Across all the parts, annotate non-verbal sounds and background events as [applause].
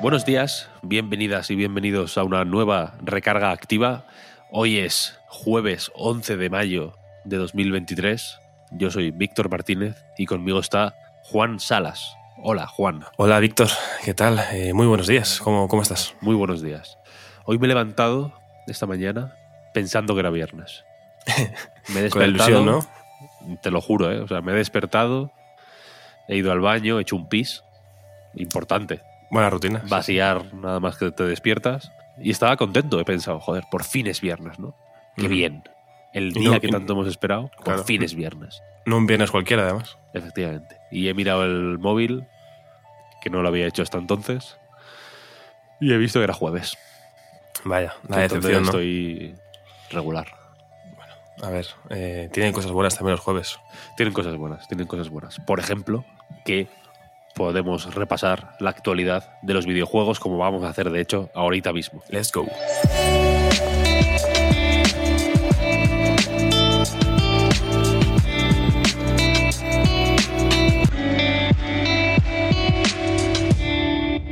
Buenos días, bienvenidas y bienvenidos a una nueva recarga activa. Hoy es jueves 11 de mayo de 2023. Yo soy Víctor Martínez y conmigo está Juan Salas. Hola, Juan. Hola, Víctor. ¿Qué tal? Eh, muy buenos días. ¿Cómo, ¿Cómo estás? Muy buenos días. Hoy me he levantado esta mañana pensando que era viernes. [laughs] Me he despertado, Con la ilusión, ¿no? Te lo juro, ¿eh? O sea, me he despertado, he ido al baño, he hecho un pis. Importante. Buena rutina. Vaciar nada más que te despiertas. Y estaba contento, he pensado, joder, por fin es viernes, ¿no? Qué bien. El día no- que tanto hemos esperado, por Claro. fin es viernes. No un viernes cualquiera, además. Efectivamente. Y he mirado el móvil, que no lo había hecho hasta entonces, y he visto que era jueves. Vaya, la decepción, ¿no? estoy regular. A ver, eh, tienen cosas buenas también los jueves. Tienen cosas buenas, tienen cosas buenas. Por ejemplo, que podemos repasar la actualidad de los videojuegos como vamos a hacer, de hecho, ahorita mismo. Let's go.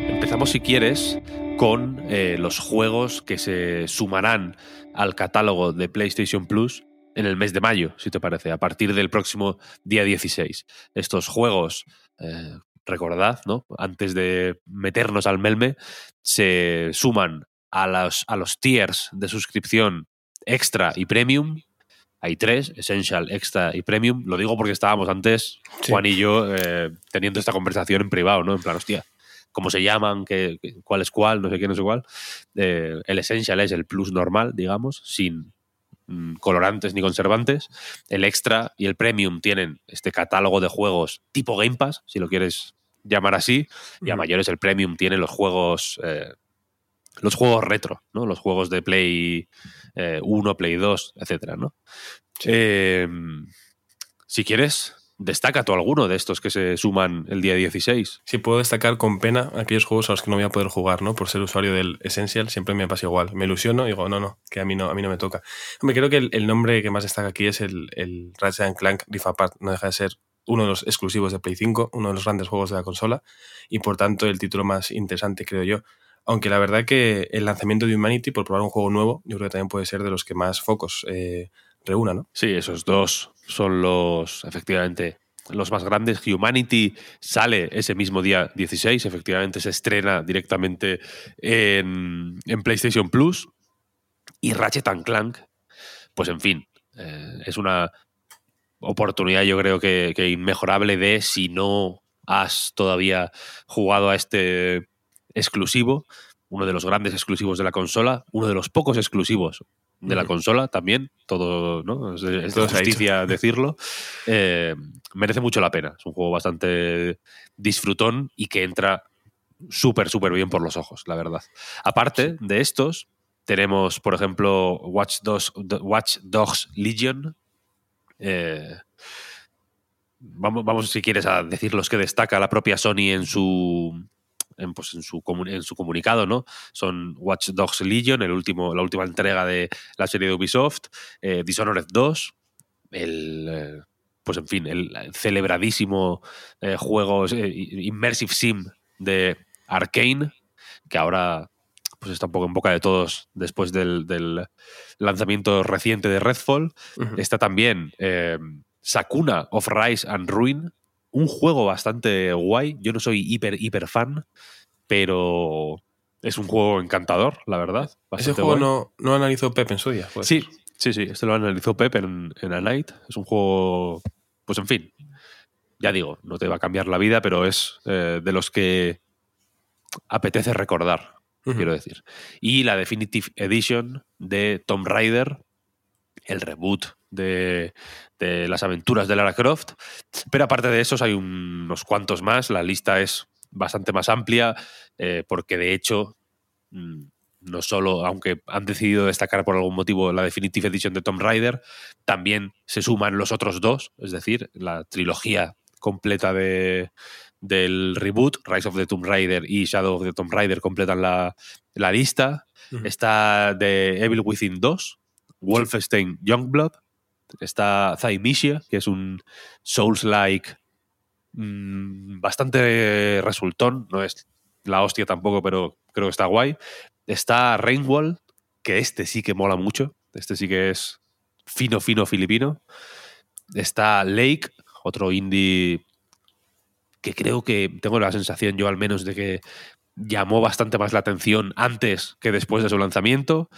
Empezamos, si quieres, con eh, los juegos que se sumarán al catálogo de PlayStation Plus en el mes de mayo, si te parece, a partir del próximo día 16. Estos juegos, eh, recordad, ¿no? Antes de meternos al melme, se suman a los, a los tiers de suscripción extra y premium. Hay tres, Essential, Extra y Premium. Lo digo porque estábamos antes, Sí. Juan y yo, eh, teniendo esta conversación en privado, ¿no? En plan, hostia, cómo se llaman, qué, qué- cuál es cuál, no sé qué, no sé cuál. Eh, el Essential es el plus normal, digamos, sin mm, colorantes ni conservantes. El Extra y el Premium tienen este catálogo de juegos tipo Game Pass, si lo quieres llamar así. Y a mayores el Premium tiene los juegos... eh, los juegos retro, ¿no? Los juegos de Play eh, 1, Play 2, etcétera, ¿no? Eh, si quieres, destaca tú alguno de estos que se suman el día 16. Sí, puedo destacar con pena aquellos juegos a los que no voy a poder jugar, ¿no? Por ser usuario del Essential, siempre me pasa igual. Me ilusiono y digo, no, no, que a mí no, a mí no me toca. Hombre, creo que el, el nombre que más destaca aquí es el, el Ratchet Clank Rift Apart. No deja de ser uno de los exclusivos de Play 5, uno de los grandes juegos de la consola y por tanto el título más interesante, creo yo. Aunque la verdad que el lanzamiento de Humanity, por probar un juego nuevo, yo creo que también puede ser de los que más focos eh, reúna, ¿no? Sí, esos dos son los, efectivamente, los más grandes. Humanity sale ese mismo día 16, efectivamente se estrena directamente en, PlayStation Plus. Y Ratchet Clank, pues en fin, eh, es una oportunidad yo creo que, que inmejorable de si no has todavía jugado a este exclusivo, uno de los grandes exclusivos de la consola, uno de los pocos exclusivos de la consola también, todo, ¿no? Es, es de Todo justicia decirlo. Eh, merece mucho la pena. Es un juego bastante disfrutón y que entra súper, súper bien por los ojos, la verdad. Aparte de estos, tenemos, por ejemplo, Watch Dogs, Watch Dogs Legion. Eh, vamos, vamos, si quieres, a decir los que destaca la propia Sony en su. En, pues, en, su, en su comunicado, ¿no? Son Watch Dogs Legion, el último, la última entrega de la serie de Ubisoft, eh, Dishonored 2, el, eh, pues en fin, el celebradísimo juego Immersive Sim de Arkane, que ahora pues está un poco en boca de todos después del, del lanzamiento reciente de Redfall. Está también eh, Sakuna of Rise and Ruin, un juego bastante guay. Yo no soy hiper, hiper fan, pero es un juego encantador, la verdad. Ese juego guay. no, no analizó Pep en su día. pues. Sí, sí, sí. Este lo analizó Pep en, en A Night. Es un juego, pues en fin, ya digo, no te va a cambiar la vida, pero es eh, de los que apetece recordar, Quiero decir. Y la Definitive Edition de Tomb Raider, el reboot de, las aventuras de Lara Croft. Pero aparte de esos hay unos cuantos más. La lista es bastante más amplia eh, porque de hecho mm, no solo, aunque han decidido destacar por algún motivo la Definitive Edition de Tomb Raider, también se suman los otros dos, es decir, la trilogía completa de, del reboot, Rise of the Tomb Raider y Shadow of the Tomb Raider completan la, lista. Está de Evil Within 2, Wolfenstein Youngblood, está Thymesia, que es un Souls-like mm, bastante resultón, no es la hostia tampoco, pero creo que está guay. Está Rainwall, que este sí que mola mucho, este sí que es fino, fino filipino. Está Lake, otro indie que creo que tengo la sensación yo al menos de que llamó bastante más la atención antes que después de su lanzamiento.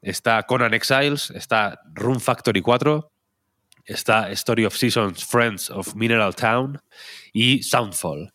Está Conan Exiles, está Room Factory 4, está Story of Seasons, Friends of Mineral Town y Soundfall.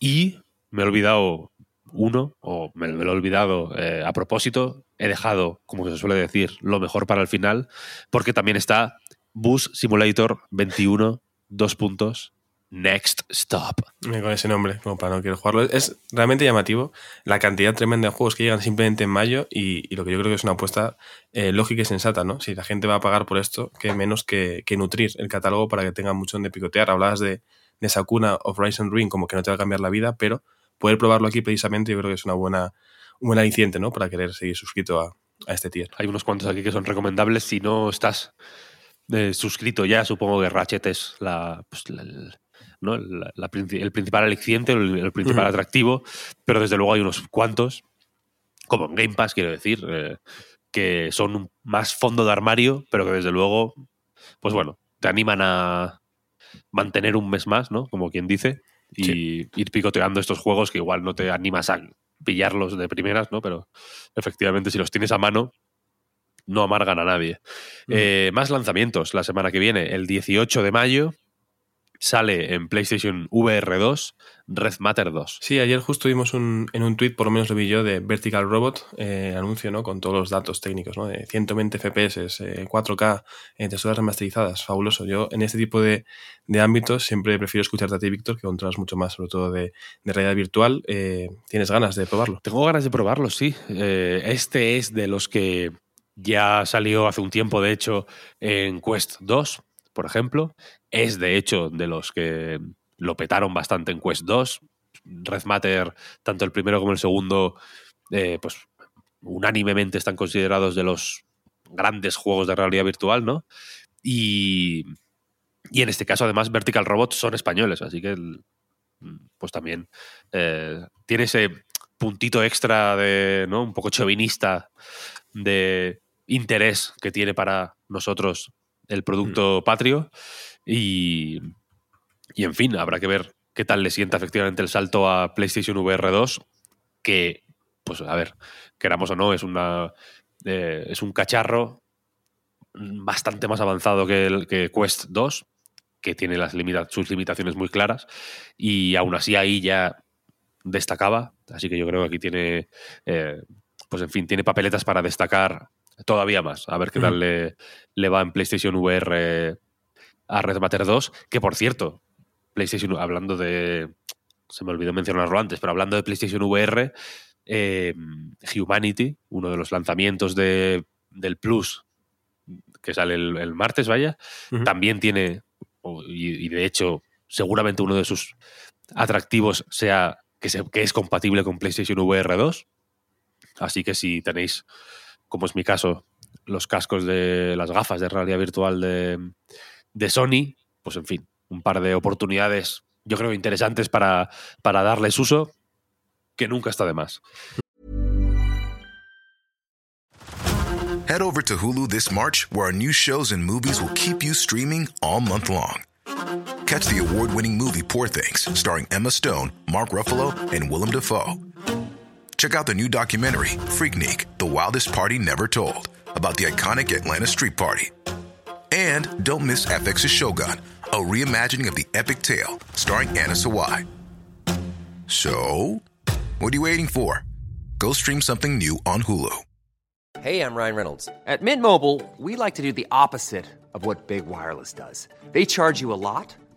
Y me he olvidado uno, o me, lo he olvidado eh, a propósito, he dejado, como se suele decir, lo mejor para el final, porque también está Bus Simulator 21, dos puntos, Next Stop. Con ese nombre, como para no querer jugarlo. Es realmente llamativo la cantidad tremenda de juegos que llegan simplemente en mayo y, lo que yo creo que es una apuesta eh, lógica y sensata, ¿no? Si la gente va a pagar por esto, que menos que, nutrir el catálogo para que tenga mucho donde picotear. Hablabas de, de esa cuna of Rise and Ring como que no te va a cambiar la vida, pero poder probarlo aquí precisamente yo creo que es una buena, un buen aliciente, ¿no? Para querer seguir suscrito a, este tier. Hay unos cuantos aquí que son recomendables si no estás eh, suscrito ya. Supongo que Ratchet es la, pues, ¿no? el principal aliciente, el, principal atractivo, pero desde luego hay unos cuantos, como en Game Pass, quiero decir, eh, que son más fondo de armario, pero que desde luego, pues bueno, te animan a mantener un mes más, ¿no? Como quien dice, y ir picoteando estos juegos que igual no te animas a pillarlos de primeras, ¿no? Pero efectivamente, si los tienes a mano, no amargan a nadie. Eh, más lanzamientos la semana que viene, el 18 de mayo, sale en PlayStation VR 2 Red Matter 2. Sí, ayer justo vimos un, en un tweet, por lo menos lo vi yo, de Vertical Robot, eh, anuncio ¿no? con todos los datos técnicos, ¿no? de 120 FPS, 4K, eh, texturas remasterizadas, fabuloso. Yo en este tipo de, ámbitos siempre prefiero escucharte a ti, Víctor, que controlas mucho más, sobre todo de, realidad virtual. Eh, ¿Tienes ganas de probarlo? Tengo ganas de probarlo, sí. Eh, este es de los que ya salió hace un tiempo, de hecho, en Quest 2 por ejemplo, es de hecho de los que lo petaron bastante en Quest 2. Red Matter, tanto el primero como el segundo, eh, pues unánimemente están considerados de los grandes juegos de realidad virtual, ¿no? Y, y en este caso, además, Vertical Robots son españoles, así que pues también eh, tiene ese puntito extra de, ¿no? Un poco chauvinista de interés que tiene para nosotros el producto patrio. Y, y, en fin, habrá que ver qué tal le sienta efectivamente el salto a PlayStation VR 2, que, pues a ver, queramos o no, es, una, eh, es un cacharro bastante más avanzado que, el, que Quest 2, que tiene las sus limitaciones muy claras, y aún así ahí ya destacaba, así que yo creo que aquí tiene, eh, pues en fin, tiene papeletas para destacar todavía más. A ver qué tal le, le, va en PlayStation VR a Red Matter 2. Que por cierto, PlayStation, hablando de. Se me olvidó mencionarlo antes, pero hablando de PlayStation VR, em, Humanity, uno de los lanzamientos de, del Plus que sale el, martes, vaya, también tiene, y, de hecho, seguramente uno de sus atractivos sea que, que es compatible con PlayStation VR 2. Así que si tenéis como es mi caso, los cascos de las gafas de realidad virtual de, Sony, pues en fin, un par de oportunidades, yo creo, interesantes para, para darles uso, que nunca está de más. Head over to Hulu this March, where our new shows and movies will keep you streaming all month long. Catch the award-winning movie Poor Things, starring Emma Stone, Mark Ruffalo, and Willem Dafoe. Check out the new documentary, Freaknik The Wildest Party Never Told, about the iconic Atlanta Street Party. And don't miss FX's Shogun, a reimagining of the epic tale starring Anna Sawai. So, what are you waiting for? Go stream something new on Hulu. Hey, I'm Ryan Reynolds. At Mint Mobile, we like to do the opposite of what Big Wireless does. They charge you a lot,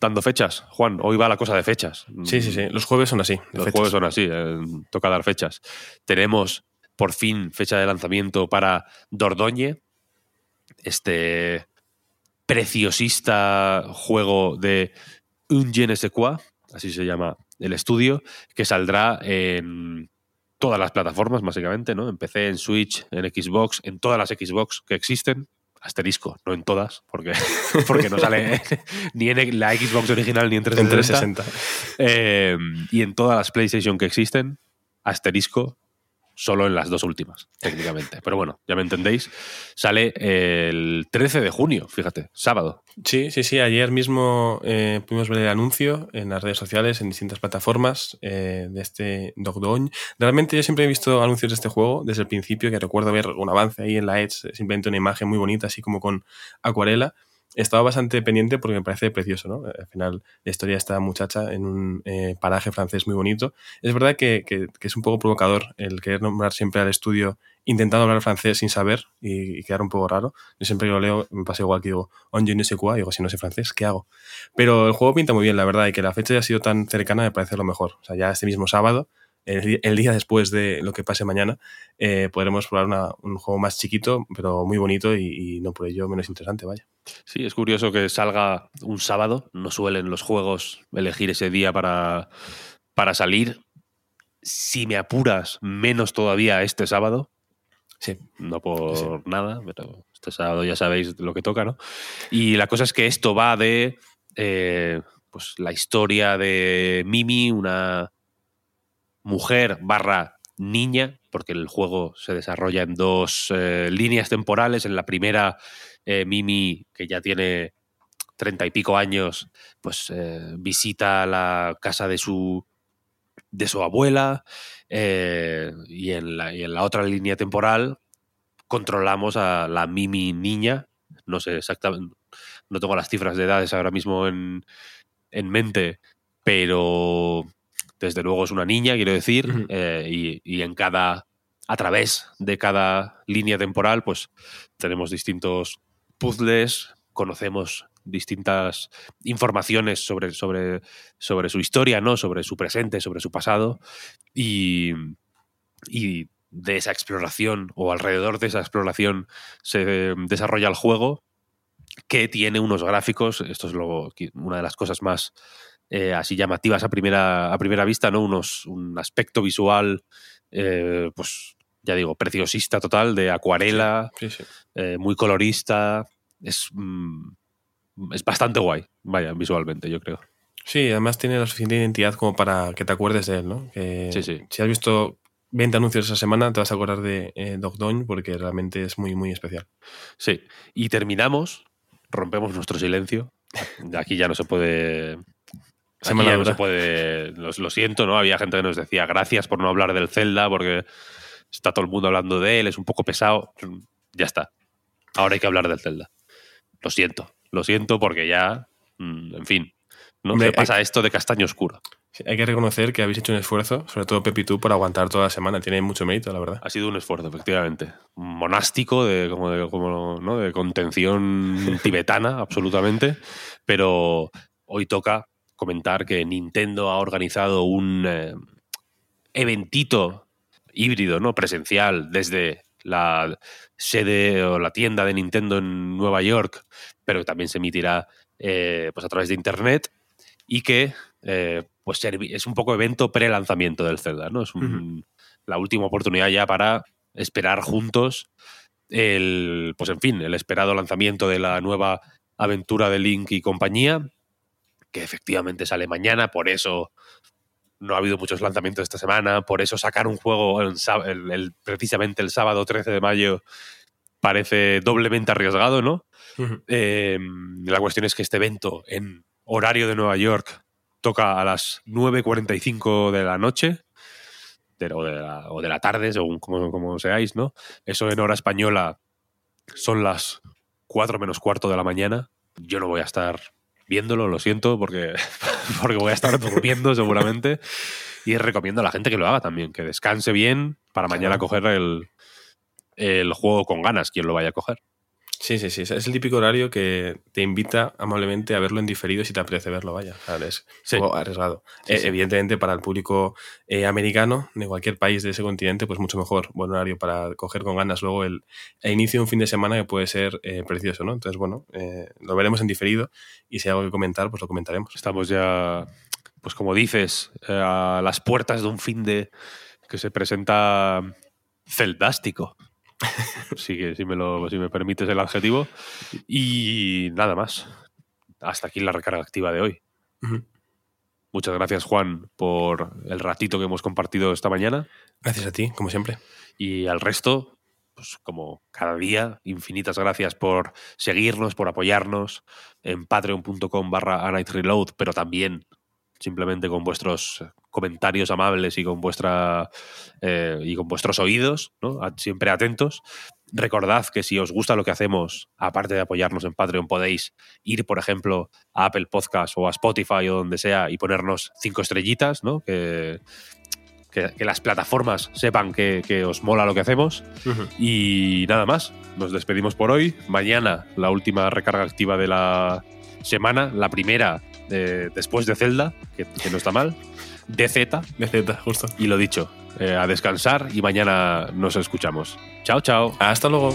dando fechas. Juan, hoy va la cosa de fechas. Sí, sí, sí. Los jueves son así. Los fechas. jueves son así, eh, toca dar fechas. Tenemos por fin fecha de lanzamiento para Dordogne, este preciosista juego de Un quoi, así se llama el estudio, que saldrá en todas las plataformas, básicamente, ¿no? En PC, en Switch, en Xbox, en todas las Xbox que existen. Asterisco, no en todas, porque, [laughs] porque no sale [laughs] ni en la Xbox original ni en 360. En 360. Eh, y en todas las PlayStation que existen, asterisco, solo en las dos últimas, técnicamente. Pero bueno, ya me entendéis. Sale el 13 de junio, fíjate, sábado. Sí, sí, sí. Ayer mismo eh, pudimos ver el anuncio en las redes sociales, en distintas plataformas eh, de este Dogdoñ. Realmente yo siempre he visto anuncios de este juego desde el principio, que recuerdo ver un avance ahí en la Edge, simplemente una imagen muy bonita, así como con acuarela. Estaba bastante pendiente porque me parece precioso, ¿no? Al final, la historia de esta muchacha en un eh, paraje francés muy bonito. Es verdad que, que, que, es un poco provocador el querer nombrar siempre al estudio intentando hablar francés sin saber y, quedar un poco raro. Yo siempre que lo leo me pasa igual que digo, on je ne sais quoi, y digo, si no sé francés, ¿qué hago? Pero el juego pinta muy bien, la verdad, y que la fecha haya sido tan cercana me parece lo mejor. O sea, ya este mismo sábado, el, el día después de lo que pase mañana, eh, podremos probar una, un juego más chiquito, pero muy bonito y, y no por ello menos interesante, vaya. Sí, es curioso que salga un sábado. No suelen los juegos elegir ese día para, para salir. Si me apuras, menos todavía este sábado. Sí. No por sí. nada, pero este sábado ya sabéis lo que toca, ¿no? Y la cosa es que esto va de eh, pues la historia de Mimi, una mujer barra niña, porque el juego se desarrolla en dos eh, líneas temporales. En la primera, eh, Mimi, que ya tiene treinta y pico años, pues eh, visita la casa de su, de su abuela y, en la, y en la otra línea temporal controlamos a la Mimi niña. No sé exactamente, no tengo las cifras de edades ahora mismo en, en mente, pero desde luego es una niña, quiero decir, uh -huh. eh, y, y, en cada, a través de cada línea temporal, pues tenemos distintos puzzles, conocemos distintas informaciones sobre, sobre, sobre su historia, ¿no? sobre su presente, sobre su pasado, y, y de esa exploración o alrededor de esa exploración se desarrolla el juego que tiene unos gráficos, esto es lo, una de las cosas más eh, así llamativas a primera, a primera vista, ¿no? Unos, un aspecto visual, eh, pues ya digo, preciosista total, de acuarela, sí, sí, sí. Eh, muy colorista. Es, mm, es bastante guay, vaya, visualmente, yo creo. Sí, además tiene la suficiente identidad como para que te acuerdes de él, ¿no? Que sí, sí. Si has visto 20 anuncios esa semana, te vas a acordar de eh, Dog porque realmente es muy, muy especial. Sí, y terminamos, rompemos nuestro silencio. Aquí ya no se puede Ya no se puede. Lo, lo, siento, ¿no? Había gente que nos decía gracias por no hablar del Zelda, porque está todo el mundo hablando de él, es un poco pesado. Ya está. Ahora hay que hablar del Zelda. Lo siento. Lo siento porque ya. mm, En fin. No Hombre, se pasa hay- esto de castaño oscuro. Hay que reconocer que habéis hecho un esfuerzo, sobre todo Pepi tú, por aguantar toda la semana. Tiene mucho mérito, la verdad. Ha sido un esfuerzo, efectivamente. Monástico, de, como de, como, ¿no? de contención tibetana, absolutamente. Pero hoy toca comentar que Nintendo ha organizado un eh, eventito híbrido, ¿no? Presencial, desde la sede o la tienda de Nintendo en Nueva York, pero también se emitirá eh, pues a través de internet y que eh, pues es un poco evento pre-lanzamiento del Zelda, ¿no? Es un- la última oportunidad ya para esperar juntos el, pues en fin, el esperado lanzamiento de la nueva aventura de Link y compañía, que efectivamente sale mañana, por eso no ha habido muchos lanzamientos esta semana, por eso sacar un juego el sá- el- el- precisamente el sábado 13 de mayo parece doblemente arriesgado, ¿no? Eh, la cuestión es que este evento en horario de Nueva York toca a las 9.45 de la noche de- o, de la, o de la tarde, según como, como seáis, ¿no? Eso en hora española son las 4 menos cuarto de la mañana. Yo no voy a estar viéndolo, lo siento, porque, [laughs] porque voy a estar durmiendo seguramente. Y recomiendo a la gente que lo haga también, que descanse bien para mañana coger el, el juego con ganas, quien lo vaya a coger. Sí, sí, sí. Es el típico horario que te invita amablemente a verlo en diferido si te apetece verlo, vaya. Es Sí. poco arriesgado. Sí, Eh, sí. Evidentemente, para el público eh, americano de cualquier país de ese continente, pues mucho mejor. Buen horario para coger con ganas luego el, el inicio de un fin de semana que puede ser eh, precioso, ¿no? Entonces, bueno, lo veremos en diferido y si hay algo que comentar, pues lo comentaremos. Estamos ya, pues como dices, a las puertas de un fin de que se presenta celdástico. [laughs] Sí que si me lo, si me permites el adjetivo. Y nada más. Hasta aquí la recarga activa de hoy. Muchas gracias, Juan, por el ratito que hemos compartido esta mañana. Gracias a ti, como siempre. Y al resto, pues como cada día, infinitas gracias por seguirnos, por apoyarnos en patreon.com barra Reload, pero también simplemente con vuestros comentarios amables y con vuestra eh, y con vuestros oídos, ¿no? Siempre atentos. Recordad que si os gusta lo que hacemos, aparte de apoyarnos en Patreon, podéis ir, por ejemplo, a Apple Podcast o a Spotify o donde sea y ponernos cinco estrellitas, ¿no? Que, que, que las plataformas sepan que, que os mola lo que hacemos. Y nada más, nos despedimos por hoy. Mañana la última recarga activa de la semana, la primera eh, después de Zelda, que no está mal, de Z, De Z, justo. y lo dicho, eh, a descansar y mañana nos escuchamos. Chao, chao. Hasta luego.